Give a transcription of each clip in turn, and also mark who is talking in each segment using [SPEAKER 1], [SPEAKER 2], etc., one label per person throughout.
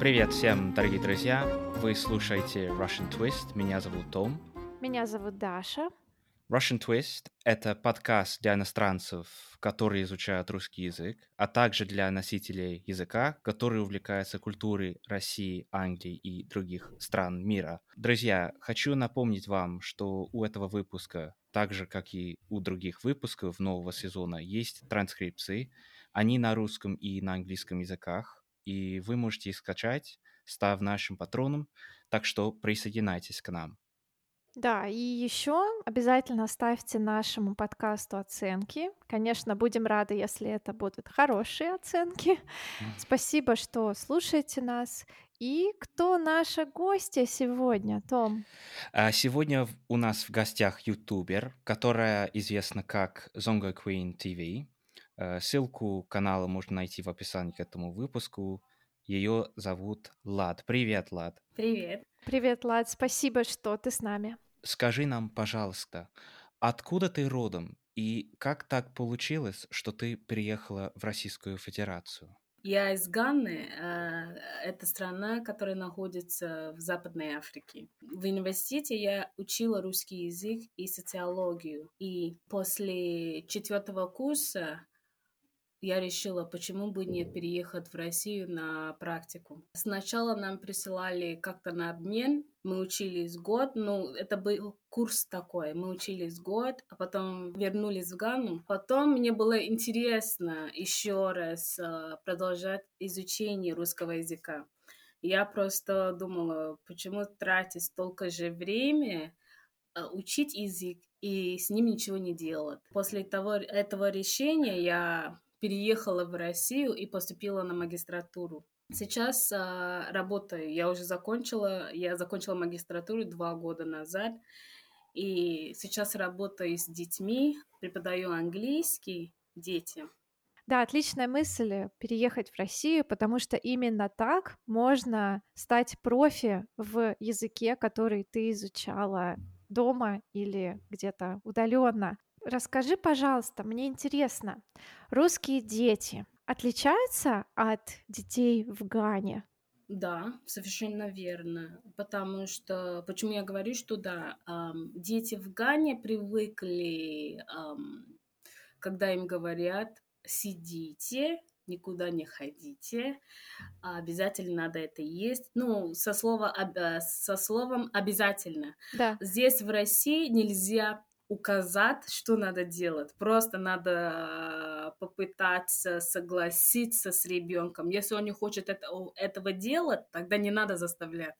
[SPEAKER 1] Привет всем, дорогие друзья! Вы слушаете Russian Twist. Меня зовут Том.
[SPEAKER 2] Меня зовут Даша.
[SPEAKER 1] Russian Twist — это подкаст для иностранцев, которые изучают русский язык, а также для носителей языка, которые увлекаются культурой России, Англии и других стран мира. Друзья, хочу напомнить вам, что у этого выпуска, так же как и у других выпусков нового сезона, есть транскрипции. Они на русском и на английском языках, и вы можете их скачать, став нашим патроном, так что присоединяйтесь к нам.
[SPEAKER 2] Да, и еще обязательно ставьте нашему подкасту оценки. Конечно, будем рады, если это будут хорошие оценки. Спасибо, что слушаете нас. И кто наши гости сегодня, Том?
[SPEAKER 1] А, сегодня у нас в гостях ютубер, которая известна как Zongo Queen TV. Э, ссылку канала можно найти в описании к этому выпуску. Ее зовут Лад. Привет, Лад.
[SPEAKER 3] Привет.
[SPEAKER 2] Привет, Лад. Спасибо, что ты с нами.
[SPEAKER 1] Скажи нам, пожалуйста, откуда ты родом и как так получилось, что ты приехала в Российскую Федерацию?
[SPEAKER 3] Я из Ганны. Э, это страна, которая находится в Западной Африке. В университете я учила русский язык и социологию. И после четвертого курса я решила, почему бы не переехать в Россию на практику. Сначала нам присылали как-то на обмен, мы учились год, ну, это был курс такой, мы учились год, а потом вернулись в Гану. Потом мне было интересно еще раз э, продолжать изучение русского языка. Я просто думала, почему тратить столько же времени э, учить язык и с ним ничего не делать. После того, этого решения я переехала в Россию и поступила на магистратуру. Сейчас а, работаю. Я уже закончила. Я закончила магистратуру два года назад. И сейчас работаю с детьми, преподаю английский детям.
[SPEAKER 2] Да, отличная мысль переехать в Россию, потому что именно так можно стать профи в языке, который ты изучала дома или где-то удаленно. Расскажи, пожалуйста, мне интересно, русские дети отличаются от детей в Гане?
[SPEAKER 3] Да, совершенно верно. Потому что, почему я говорю, что да, дети в Гане привыкли, когда им говорят, сидите, никуда не ходите, обязательно надо это есть. Ну, со, слова, со словом обязательно.
[SPEAKER 2] Да.
[SPEAKER 3] Здесь в России нельзя указать, что надо делать. Просто надо попытаться согласиться с ребенком. Если он не хочет это, этого делать, тогда не надо заставлять.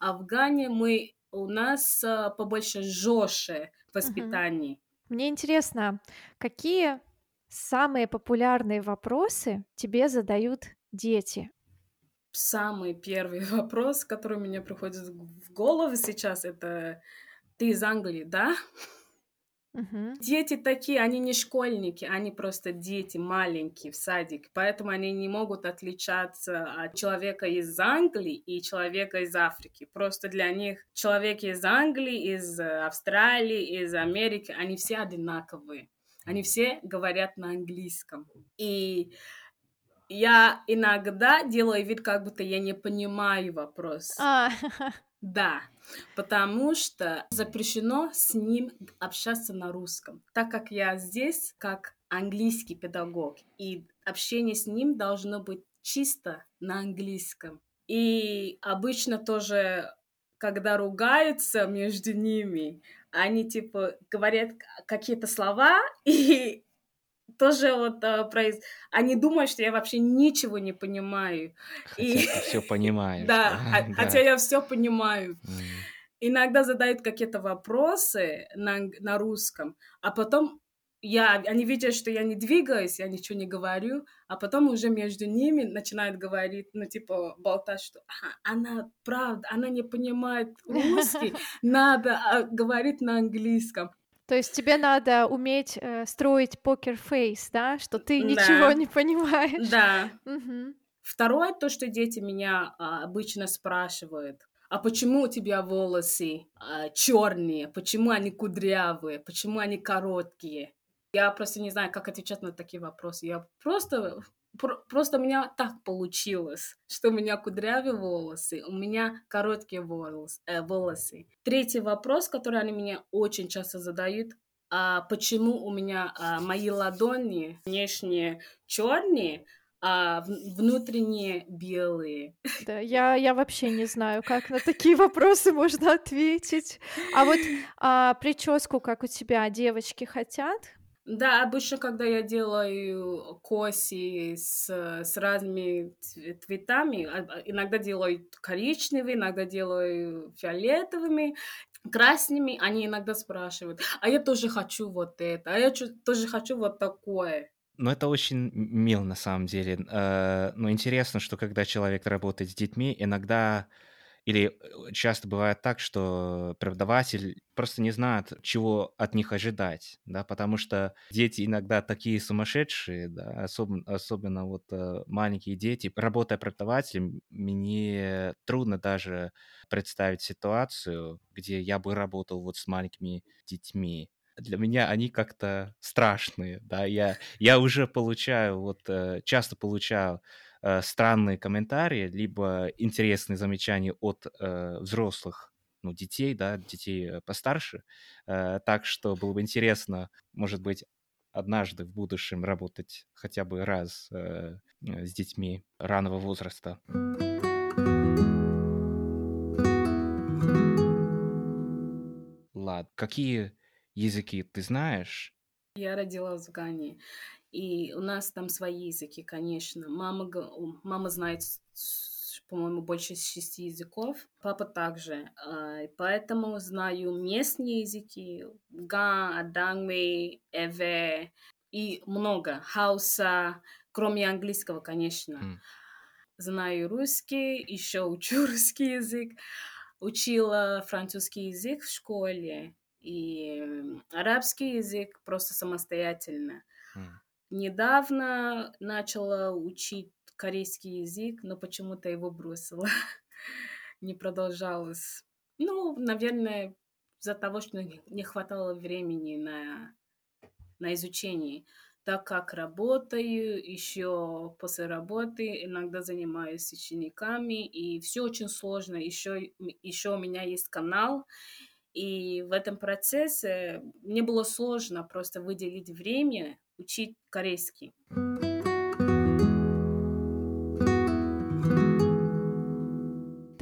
[SPEAKER 3] А в Гане мы у нас а, побольше жестче воспитание.
[SPEAKER 2] Мне интересно, какие самые популярные вопросы тебе задают дети?
[SPEAKER 3] Самый первый вопрос, который мне приходит в голову сейчас, это ты из Англии, да?
[SPEAKER 2] Мгм.
[SPEAKER 3] Дети такие, они не школьники, они просто дети маленькие в садик, поэтому они не могут отличаться от человека из Англии и человека из Африки. Просто для них человек из Англии, из Австралии, из Америки, они все одинаковые. Они все говорят на английском. И я иногда делаю вид, как будто я не понимаю вопрос.
[SPEAKER 2] А,
[SPEAKER 3] Да, потому что запрещено с ним общаться на русском, так как я здесь как английский педагог, и общение с ним должно быть чисто на английском. И обычно тоже, когда ругаются между ними, они типа говорят какие-то слова, и тоже вот э, произ... они думают, что я вообще ничего не понимаю.
[SPEAKER 1] Хотя и... ты все понимаешь.
[SPEAKER 3] Да, да, хотя я все понимаю. Иногда задают какие-то вопросы на, на русском, а потом я, они видят, что я не двигаюсь, я ничего не говорю, а потом уже между ними начинают говорить, ну, типа, болтать, что она, правда, она не понимает русский, надо а, говорить на английском.
[SPEAKER 2] То есть тебе надо уметь э, строить покер-фейс, да, что ты ничего
[SPEAKER 3] Да,
[SPEAKER 2] не понимаешь.
[SPEAKER 3] да.
[SPEAKER 2] Мгм.
[SPEAKER 3] Второе, то, что дети меня а, обычно спрашивают, а почему у тебя волосы а, черные, почему они кудрявые, почему они короткие? Я просто не знаю, как отвечать на такие вопросы. Я просто просто у меня так получилось, что у меня кудрявые волосы, у меня короткие волосы. Э, волосы. Третий вопрос, который они мне очень часто задают, а почему у меня а, мои ладони внешне черные, а внутренние белые.
[SPEAKER 2] Да, я, я вообще не знаю, как на такие вопросы можно ответить. А вот а, прическу, как у тебя, девочки хотят?
[SPEAKER 3] Да, обычно, когда я делаю коси с, с разными цветами, а, а, иногда делаю коричневые, иногда делаю фиолетовыми, красными, они иногда спрашивают, а я тоже хочу вот это, а я тоже хочу вот такое.
[SPEAKER 1] Ну, это очень мило на самом деле. Э, но интересно, что когда человек работает с детьми, иногда или э, часто бывает так, что преподаватель просто не знает, чего от них ожидать, да, потому что дети иногда такие сумасшедшие, да, особенно, особенно вот э, маленькие дети. Работая преподавателем, мне трудно даже представить ситуацию, где я бы работал вот с маленькими детьми. Для меня они как-то страшные, да, я, я уже получаю, вот э, часто получаю э, странные комментарии, либо интересные замечания от э, взрослых, ну, детей, да, детей э, постарше. Э, так что было бы интересно, может быть, однажды в будущем работать хотя бы раз э, с детьми раннего возраста. Ладно, какие языки ты знаешь?
[SPEAKER 3] Я родилась в Гане. И у нас там свои языки, конечно. Мама, мама знает, по-моему, больше шести языков. Папа также. А, поэтому знаю местные языки. Га, Адангми, Эве и много. Хауса, кроме английского, конечно. Mm. Знаю русский, еще учу русский язык. Учила французский язык в школе и арабский язык просто самостоятельно. Mm. Недавно начала учить корейский язык, но почему-то его бросила. Не продолжалось. Ну, наверное, из-за того, что не хватало времени на, на изучение. Так как работаю, еще после работы иногда занимаюсь учениками, и все очень сложно. Еще, еще у меня есть канал, и в этом процессе мне было сложно просто выделить время учить корейский.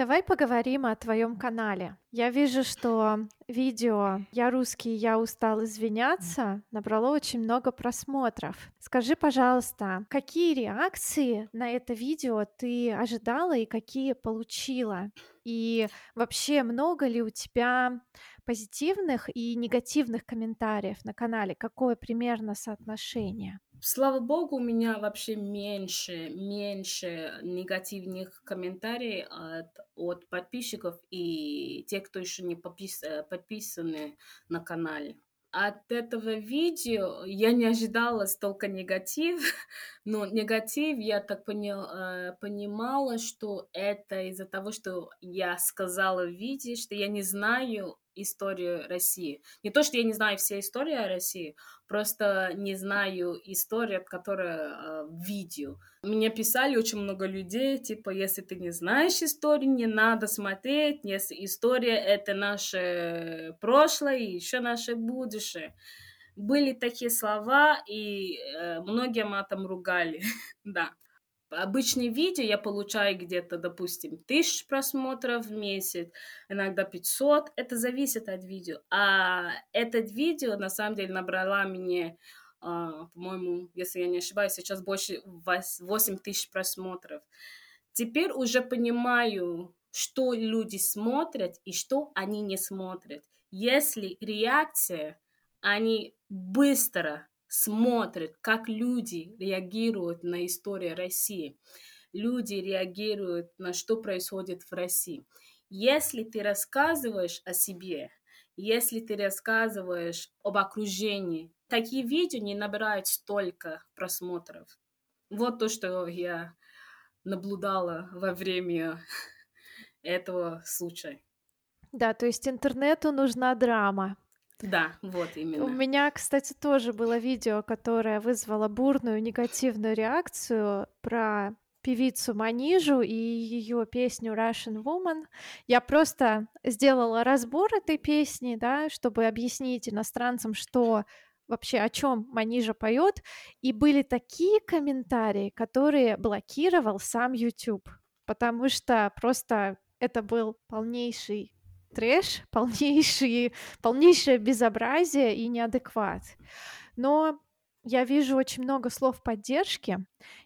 [SPEAKER 2] Давай поговорим о твоем канале. Я вижу, что видео «Я русский, я устал извиняться» набрало очень много просмотров. Скажи, пожалуйста, какие реакции на это видео ты ожидала и какие получила? И вообще, много ли у тебя позитивных и негативных комментариев на канале? Какое примерно соотношение?
[SPEAKER 3] Слава богу, у меня вообще меньше, меньше негативных комментариев от, от подписчиков и тех, кто еще не подпис, э, подписаны на канале от этого видео я не ожидала столько негатив, но негатив я так понял, э, понимала, что это из-за того, что я сказала в видео, что я не знаю историю России. Не то, что я не знаю все истории о России, просто не знаю историю, которая э, видео. Мне писали очень много людей, типа, если ты не знаешь историю, не надо смотреть, если история — это наше прошлое и еще наше будущее. Были такие слова, и э, многие матом ругали, да обычные видео я получаю где-то, допустим, тысяч просмотров в месяц, иногда 500. Это зависит от видео. А этот видео, на самом деле, набрала мне, uh, по-моему, если я не ошибаюсь, сейчас больше 8 тысяч просмотров. Теперь уже понимаю, что люди смотрят и что они не смотрят. Если реакция, они быстро смотрят, как люди реагируют на историю России. Люди реагируют на что происходит в России. Если ты рассказываешь о себе, если ты рассказываешь об окружении, такие видео не набирают столько просмотров. Вот то, что я наблюдала во время этого случая.
[SPEAKER 2] Да, то есть интернету нужна драма.
[SPEAKER 3] Да, вот именно.
[SPEAKER 2] У меня, кстати, тоже было видео, которое вызвало бурную негативную реакцию про певицу Манижу и ее песню Russian Woman. Я просто сделала разбор этой песни, да, чтобы объяснить иностранцам, что вообще о чем Манижа поет, и были такие комментарии, которые блокировал сам YouTube, потому что просто это был полнейший трэш, полнейший, полнейшее безобразие и неадекват. Но я вижу очень много слов поддержки,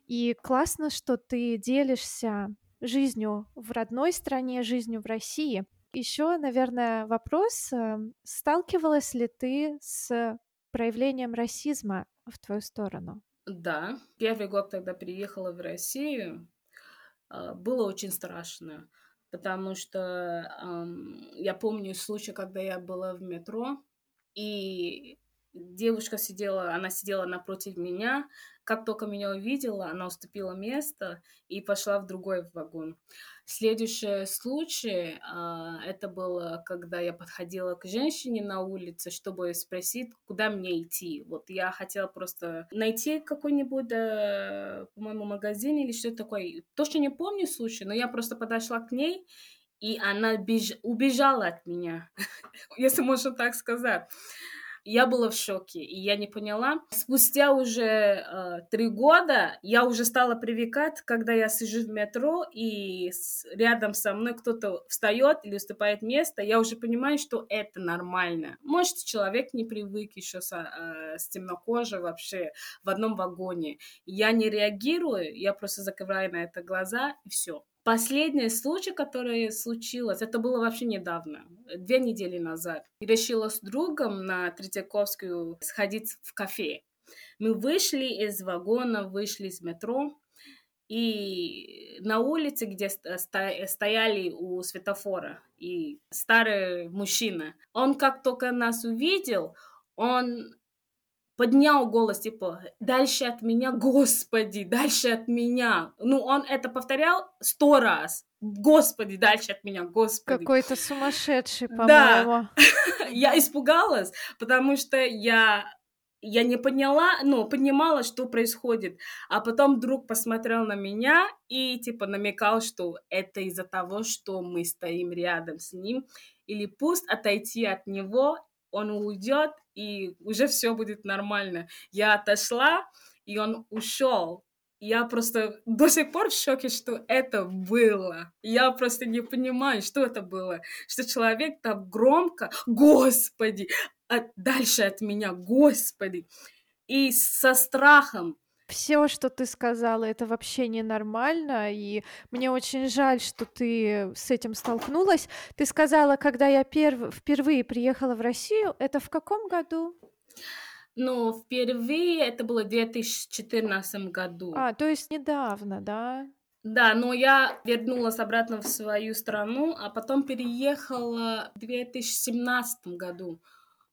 [SPEAKER 2] и классно, что ты делишься жизнью в родной стране, жизнью в России. Еще, наверное, вопрос, эм, сталкивалась ли ты с проявлением расизма в твою сторону?
[SPEAKER 3] Да, первый год, когда приехала в Россию, а, было очень страшно, потому что я помню случай, когда я была в метро, и девушка сидела, она сидела напротив меня. Как только меня увидела, она уступила место и пошла в другой вагон. Следующий случай, а, это было, когда я подходила к женщине на улице, чтобы спросить, куда мне идти. Вот я хотела просто найти какой-нибудь, э, по-моему, магазин или что-то такое. Точно не помню случай, но я просто подошла к ней, и она беж... убежала от меня, если можно так сказать. Я была в шоке, и я не поняла. Спустя уже э, три года я уже стала привыкать, когда я сижу в метро, и с, рядом со мной кто-то встает или уступает место, я уже понимаю, что это нормально. Может, человек не привык еще со, э, с темнокожей вообще в одном вагоне. Я не реагирую, я просто закрываю на это глаза, и все. Последний случай, который случилось, это было вообще недавно, две недели назад. Я решила с другом на Третьяковскую сходить в кафе. Мы вышли из вагона, вышли из метро, и на улице, где стояли у светофора, и старый мужчина, он как только нас увидел, он поднял голос, типа, дальше от меня, Господи, дальше от меня. Ну, он это повторял сто раз. Господи, дальше от меня, Господи.
[SPEAKER 2] Какой-то сумасшедший, по-моему.
[SPEAKER 3] Да. я испугалась, потому что я я не поняла, ну, понимала, что происходит. А потом друг посмотрел на меня и, типа, намекал, что это из-за того, что мы стоим рядом с ним. Или пусть отойти от него, он уйдет, и уже все будет нормально. Я отошла, и он ушел. Я просто до сих пор в шоке, что это было. Я просто не понимаю, что это было. Что человек так громко, Господи, а дальше от меня, Господи. И со страхом
[SPEAKER 2] все, что ты сказала, это вообще ненормально, и мне очень жаль, что ты с этим столкнулась. Ты сказала, когда я перв... впервые приехала в Россию, это в каком году?
[SPEAKER 3] Ну, впервые это было в 2014 году.
[SPEAKER 2] А, то есть недавно, да?
[SPEAKER 3] Да, но я вернулась обратно в свою страну, а потом переехала в 2017 году.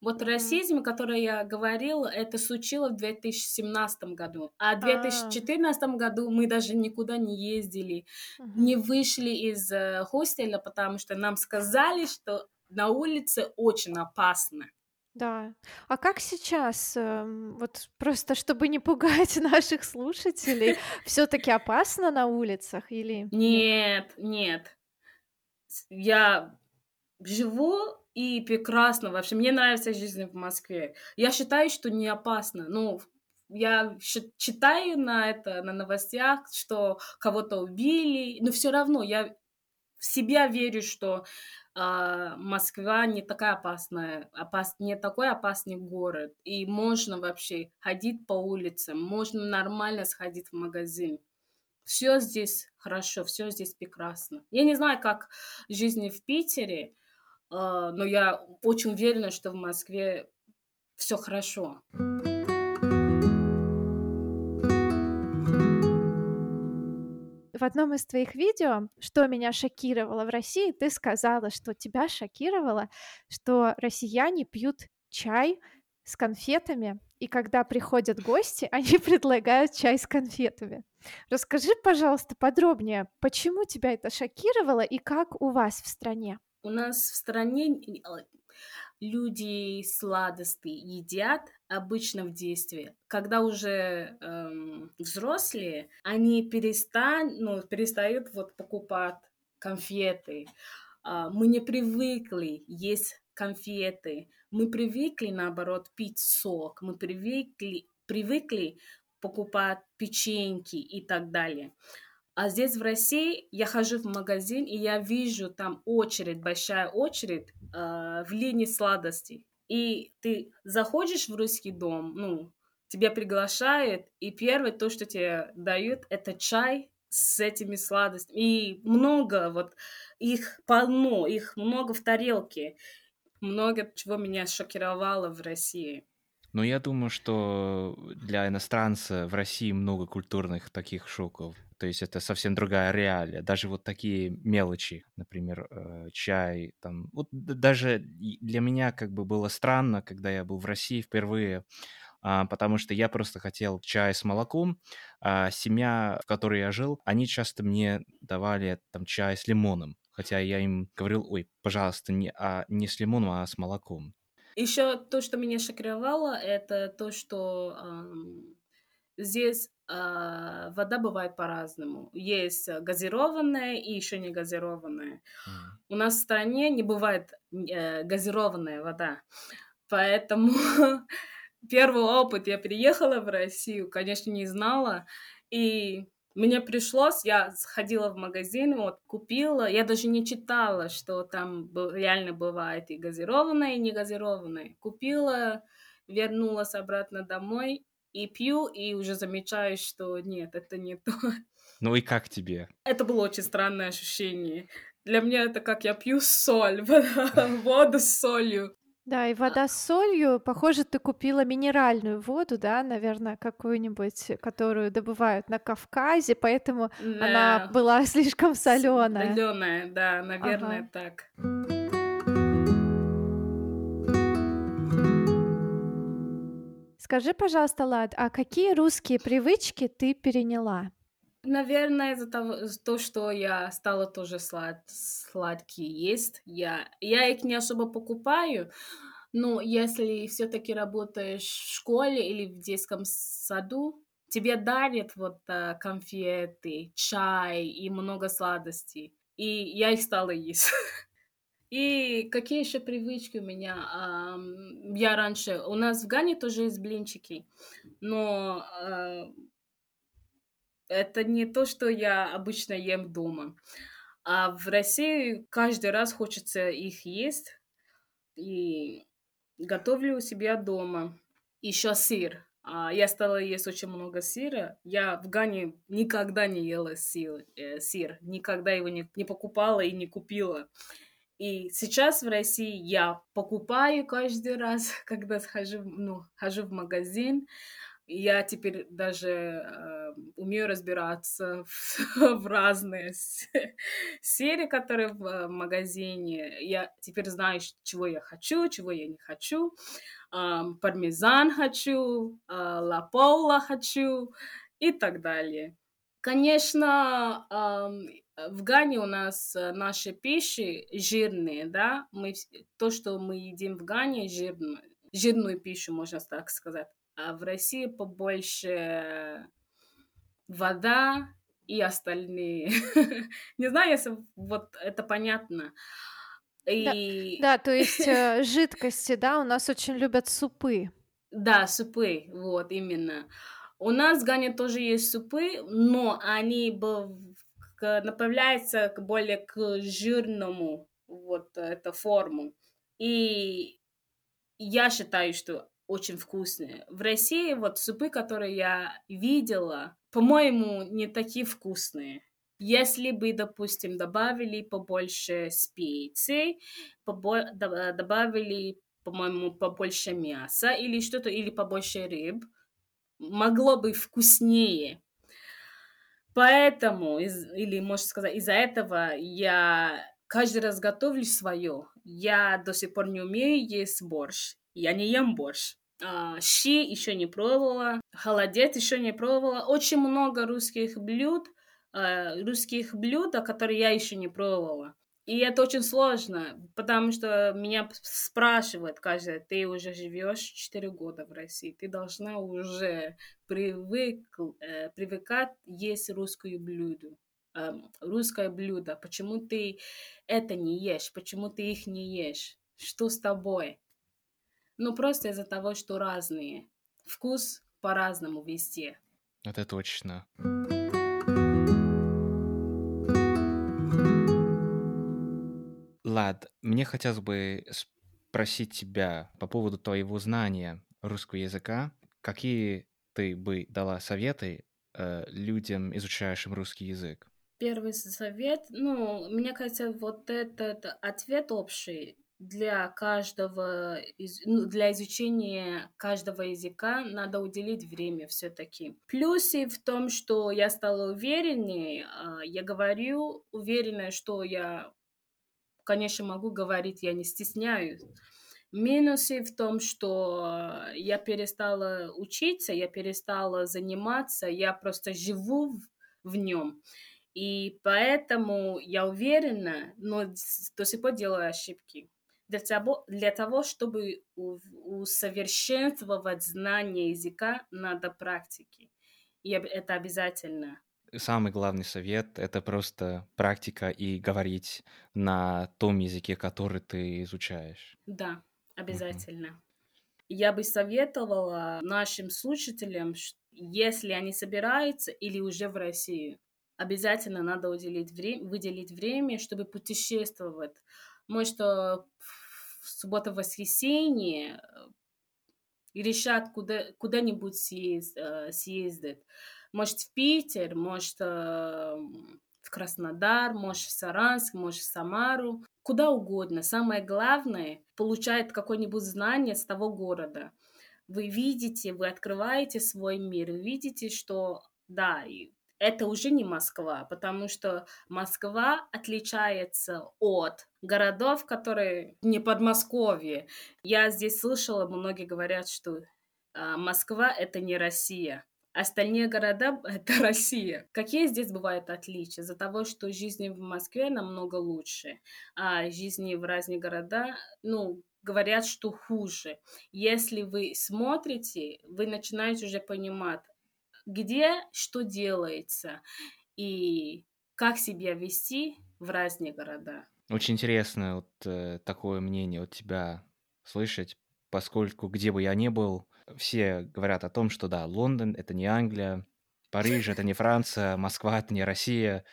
[SPEAKER 3] Вот расизм, который я говорила, это случилось в 2017 году. А в 2014 а. году мы даже никуда не ездили, не вышли из э, хостеля, потому что нам сказали, что на улице очень опасно.
[SPEAKER 2] Да. А как сейчас, эм, вот просто чтобы не пугать наших слушателей, все-таки опасно на улицах или?
[SPEAKER 3] Нет, нет. Я живу и прекрасно вообще. Мне нравится жизнь в Москве. Я считаю, что не опасно. Ну, я читаю на это, на новостях, что кого-то убили, но все равно я в себя верю, что э, Москва не такая опасная, опас, не такой опасный город, и можно вообще ходить по улицам, можно нормально сходить в магазин. Все здесь хорошо, все здесь прекрасно. Я не знаю, как жизнь в Питере, но я очень уверена, что в Москве все хорошо.
[SPEAKER 2] В одном из твоих видео, что меня шокировало в России, ты сказала, что тебя шокировало, что россияне пьют чай с конфетами, и когда приходят гости, они предлагают чай с конфетами. Расскажи, пожалуйста, подробнее, почему тебя это шокировало и как у вас в стране?
[SPEAKER 3] У нас в стране люди сладости едят обычно в детстве. Когда уже эм, взрослые, они перестан, ну, перестают вот покупать конфеты. Э, мы не привыкли есть конфеты. Мы привыкли, наоборот, пить сок. Мы привыкли, привыкли покупать печеньки и так далее. А здесь в России я хожу в магазин, и я вижу там очередь, большая очередь э, в линии сладостей. И ты заходишь в русский дом, ну, тебя приглашают, и первое то, что тебе дают, это чай с этими сладостями. И много, вот их полно, их много в тарелке. Много чего меня шокировало в России.
[SPEAKER 1] Но я думаю, что для иностранца в России много культурных таких шоков. То есть это совсем другая реалия. Даже вот такие мелочи, например, э, чай, там. Вот даже для меня как бы было странно, когда я был в России впервые, а, потому что я просто хотел чай с молоком, а семья, в которой я жил, они часто мне давали там чай с лимоном, хотя я им говорил, ой, пожалуйста, не, а, не с лимоном, а с молоком.
[SPEAKER 3] Еще то, что меня шокировало, это то, что эм, здесь э, вода бывает по-разному. Есть газированная и еще не газированная. Mm. У нас в стране не бывает э, газированная вода. Поэтому первый опыт, я приехала в Россию, конечно, не знала. И мне пришлось, я сходила в магазин, вот, купила, я даже не читала, что там реально бывает и газированное, и не газированное. Купила, вернулась обратно домой и пью, и уже замечаю, что нет, это не то.
[SPEAKER 1] Ну и как тебе?
[SPEAKER 3] Это было очень странное ощущение. Для меня это как я пью соль, воду с солью.
[SPEAKER 2] Да, и вода с солью, похоже, ты купила минеральную воду, да, наверное, какую-нибудь, которую добывают на Кавказе, поэтому да. она была слишком соленая.
[SPEAKER 3] Соленая, да, наверное, ага. так.
[SPEAKER 2] Скажи, пожалуйста, Лад, а какие русские привычки ты переняла?
[SPEAKER 3] Наверное, из-за того, то, что я стала тоже слад, сладкие есть. Я, я их не особо покупаю, но если все-таки работаешь в школе или в детском саду, тебе дарят вот а, конфеты, чай и много сладостей. И я их стала есть. И какие еще привычки у меня? Я раньше... У нас в Гане тоже есть блинчики, но а, это не то, что я обычно ем дома. А в России каждый раз хочется их есть. И готовлю у себя дома. Еще сыр. А, я стала есть очень много сыра. Я в Гане никогда не ела сыр, э, сыр. никогда его не, не покупала и не купила. И сейчас в России я покупаю каждый раз, когда схожу, ну, хожу в магазин. Я теперь даже э, умею разбираться в, в разные серии, которые в э, магазине. Я теперь знаю, чего я хочу, чего я не хочу. Э, пармезан хочу, э, лапола хочу и так далее. Конечно, э, в Гане у нас э, наши пищи жирные, да, мы, то, что мы едим в Гане, жирную, жирную пищу, можно так сказать а в России побольше вода и остальные. Не знаю, если вот это понятно.
[SPEAKER 2] И... Да, да, то есть э, жидкости, да, у нас очень любят супы.
[SPEAKER 3] Да, супы, вот именно. У нас в Гане тоже есть супы, но они направляются к более к жирному вот эту форму. И я считаю, что очень вкусные. В России вот супы, которые я видела, по-моему, не такие вкусные. Если бы, допустим, добавили побольше специй, побо- добавили, по-моему, побольше мяса или что-то, или побольше рыб, могло бы вкуснее. Поэтому, из, или, можно сказать, из-за этого я каждый раз готовлю свое. Я до сих пор не умею есть борщ. Я не ем борщ. А, щи еще не пробовала. Холодец еще не пробовала. Очень много русских блюд, а, русских блюд, которые я еще не пробовала. И это очень сложно, потому что меня спрашивают каждый, ты уже живешь 4 года в России, ты должна уже привык, э, привыкать есть русскую блюдо, э, русское блюдо. Почему ты это не ешь? Почему ты их не ешь? Что с тобой? Ну, просто из-за того, что разные. Вкус по-разному везде.
[SPEAKER 1] Это точно. Лад, мне хотелось бы спросить тебя по поводу твоего знания русского языка. Какие ты бы дала советы э, людям, изучающим русский язык?
[SPEAKER 3] Первый совет, ну, мне кажется, вот этот ответ общий для каждого, из, ну, для изучения каждого языка надо уделить время все-таки. Плюсы в том, что я стала увереннее, а, я говорю уверенная, что я конечно, могу говорить, я не стесняюсь. Минусы в том, что я перестала учиться, я перестала заниматься, я просто живу в, в нем. И поэтому я уверена, но до сих пор делаю ошибки. Для того, для того чтобы усовершенствовать знание языка, надо практики. И это обязательно
[SPEAKER 1] самый главный совет — это просто практика и говорить на том языке, который ты изучаешь.
[SPEAKER 3] Да, обязательно. Угу. Я бы советовала нашим слушателям, если они собираются или уже в Россию, обязательно надо уделить время, выделить время, чтобы путешествовать. Может, в субботу-воскресенье э, решат куда, куда-нибудь съезд, э, съездить может, в Питер, может, э, в Краснодар, может, в Саранск, может, в Самару, куда угодно. Самое главное, получает какое-нибудь знание с того города. Вы видите, вы открываете свой мир, видите, что да, это уже не Москва, потому что Москва отличается от городов, которые не Подмосковье. Я здесь слышала, многие говорят, что а, Москва это не Россия. Остальные города — это Россия. Какие здесь бывают отличия? Из-за того, что жизнь в Москве намного лучше, а жизни в разных городах, ну, говорят, что хуже. Если вы смотрите, вы начинаете уже понимать, где что делается и как себя вести в разные города.
[SPEAKER 1] Очень интересно вот э, такое мнение от тебя слышать, поскольку где бы я ни был, все говорят о том, что да, Лондон — это не Англия, Париж — это не Франция, Москва — это не Россия.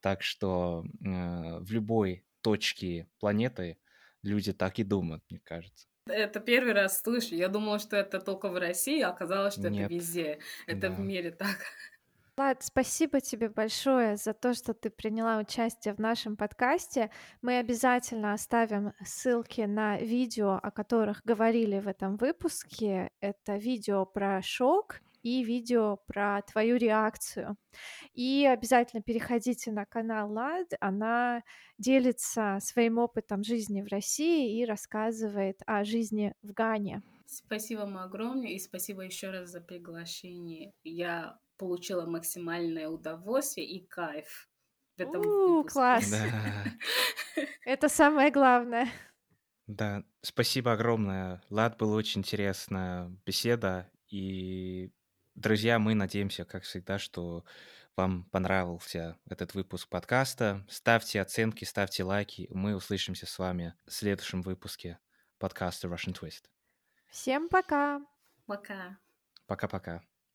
[SPEAKER 1] Так что э, в любой точке планеты люди так и думают, мне кажется.
[SPEAKER 3] Это первый раз слышу. Я думала, что это только в России, а оказалось, что Нет. это везде. Это да. в мире так.
[SPEAKER 2] Влад, спасибо тебе большое за то, что ты приняла участие в нашем подкасте. Мы обязательно оставим ссылки на видео, о которых говорили в этом выпуске. Это видео про шок и видео про твою реакцию. И обязательно переходите на канал Лад. Она делится своим опытом жизни в России и рассказывает о жизни в Гане.
[SPEAKER 3] Спасибо вам огромное и спасибо еще раз за приглашение. Я получила максимальное удовольствие и кайф
[SPEAKER 2] в этом У, класс! Это самое главное.
[SPEAKER 1] Да, спасибо огромное. Лад, была очень интересная беседа. И, друзья, мы надеемся, как всегда, что вам понравился этот выпуск подкаста. Ставьте оценки, ставьте лайки. Мы услышимся с вами в следующем выпуске подкаста Russian Twist.
[SPEAKER 2] Всем пока!
[SPEAKER 3] Пока!
[SPEAKER 1] Пока-пока.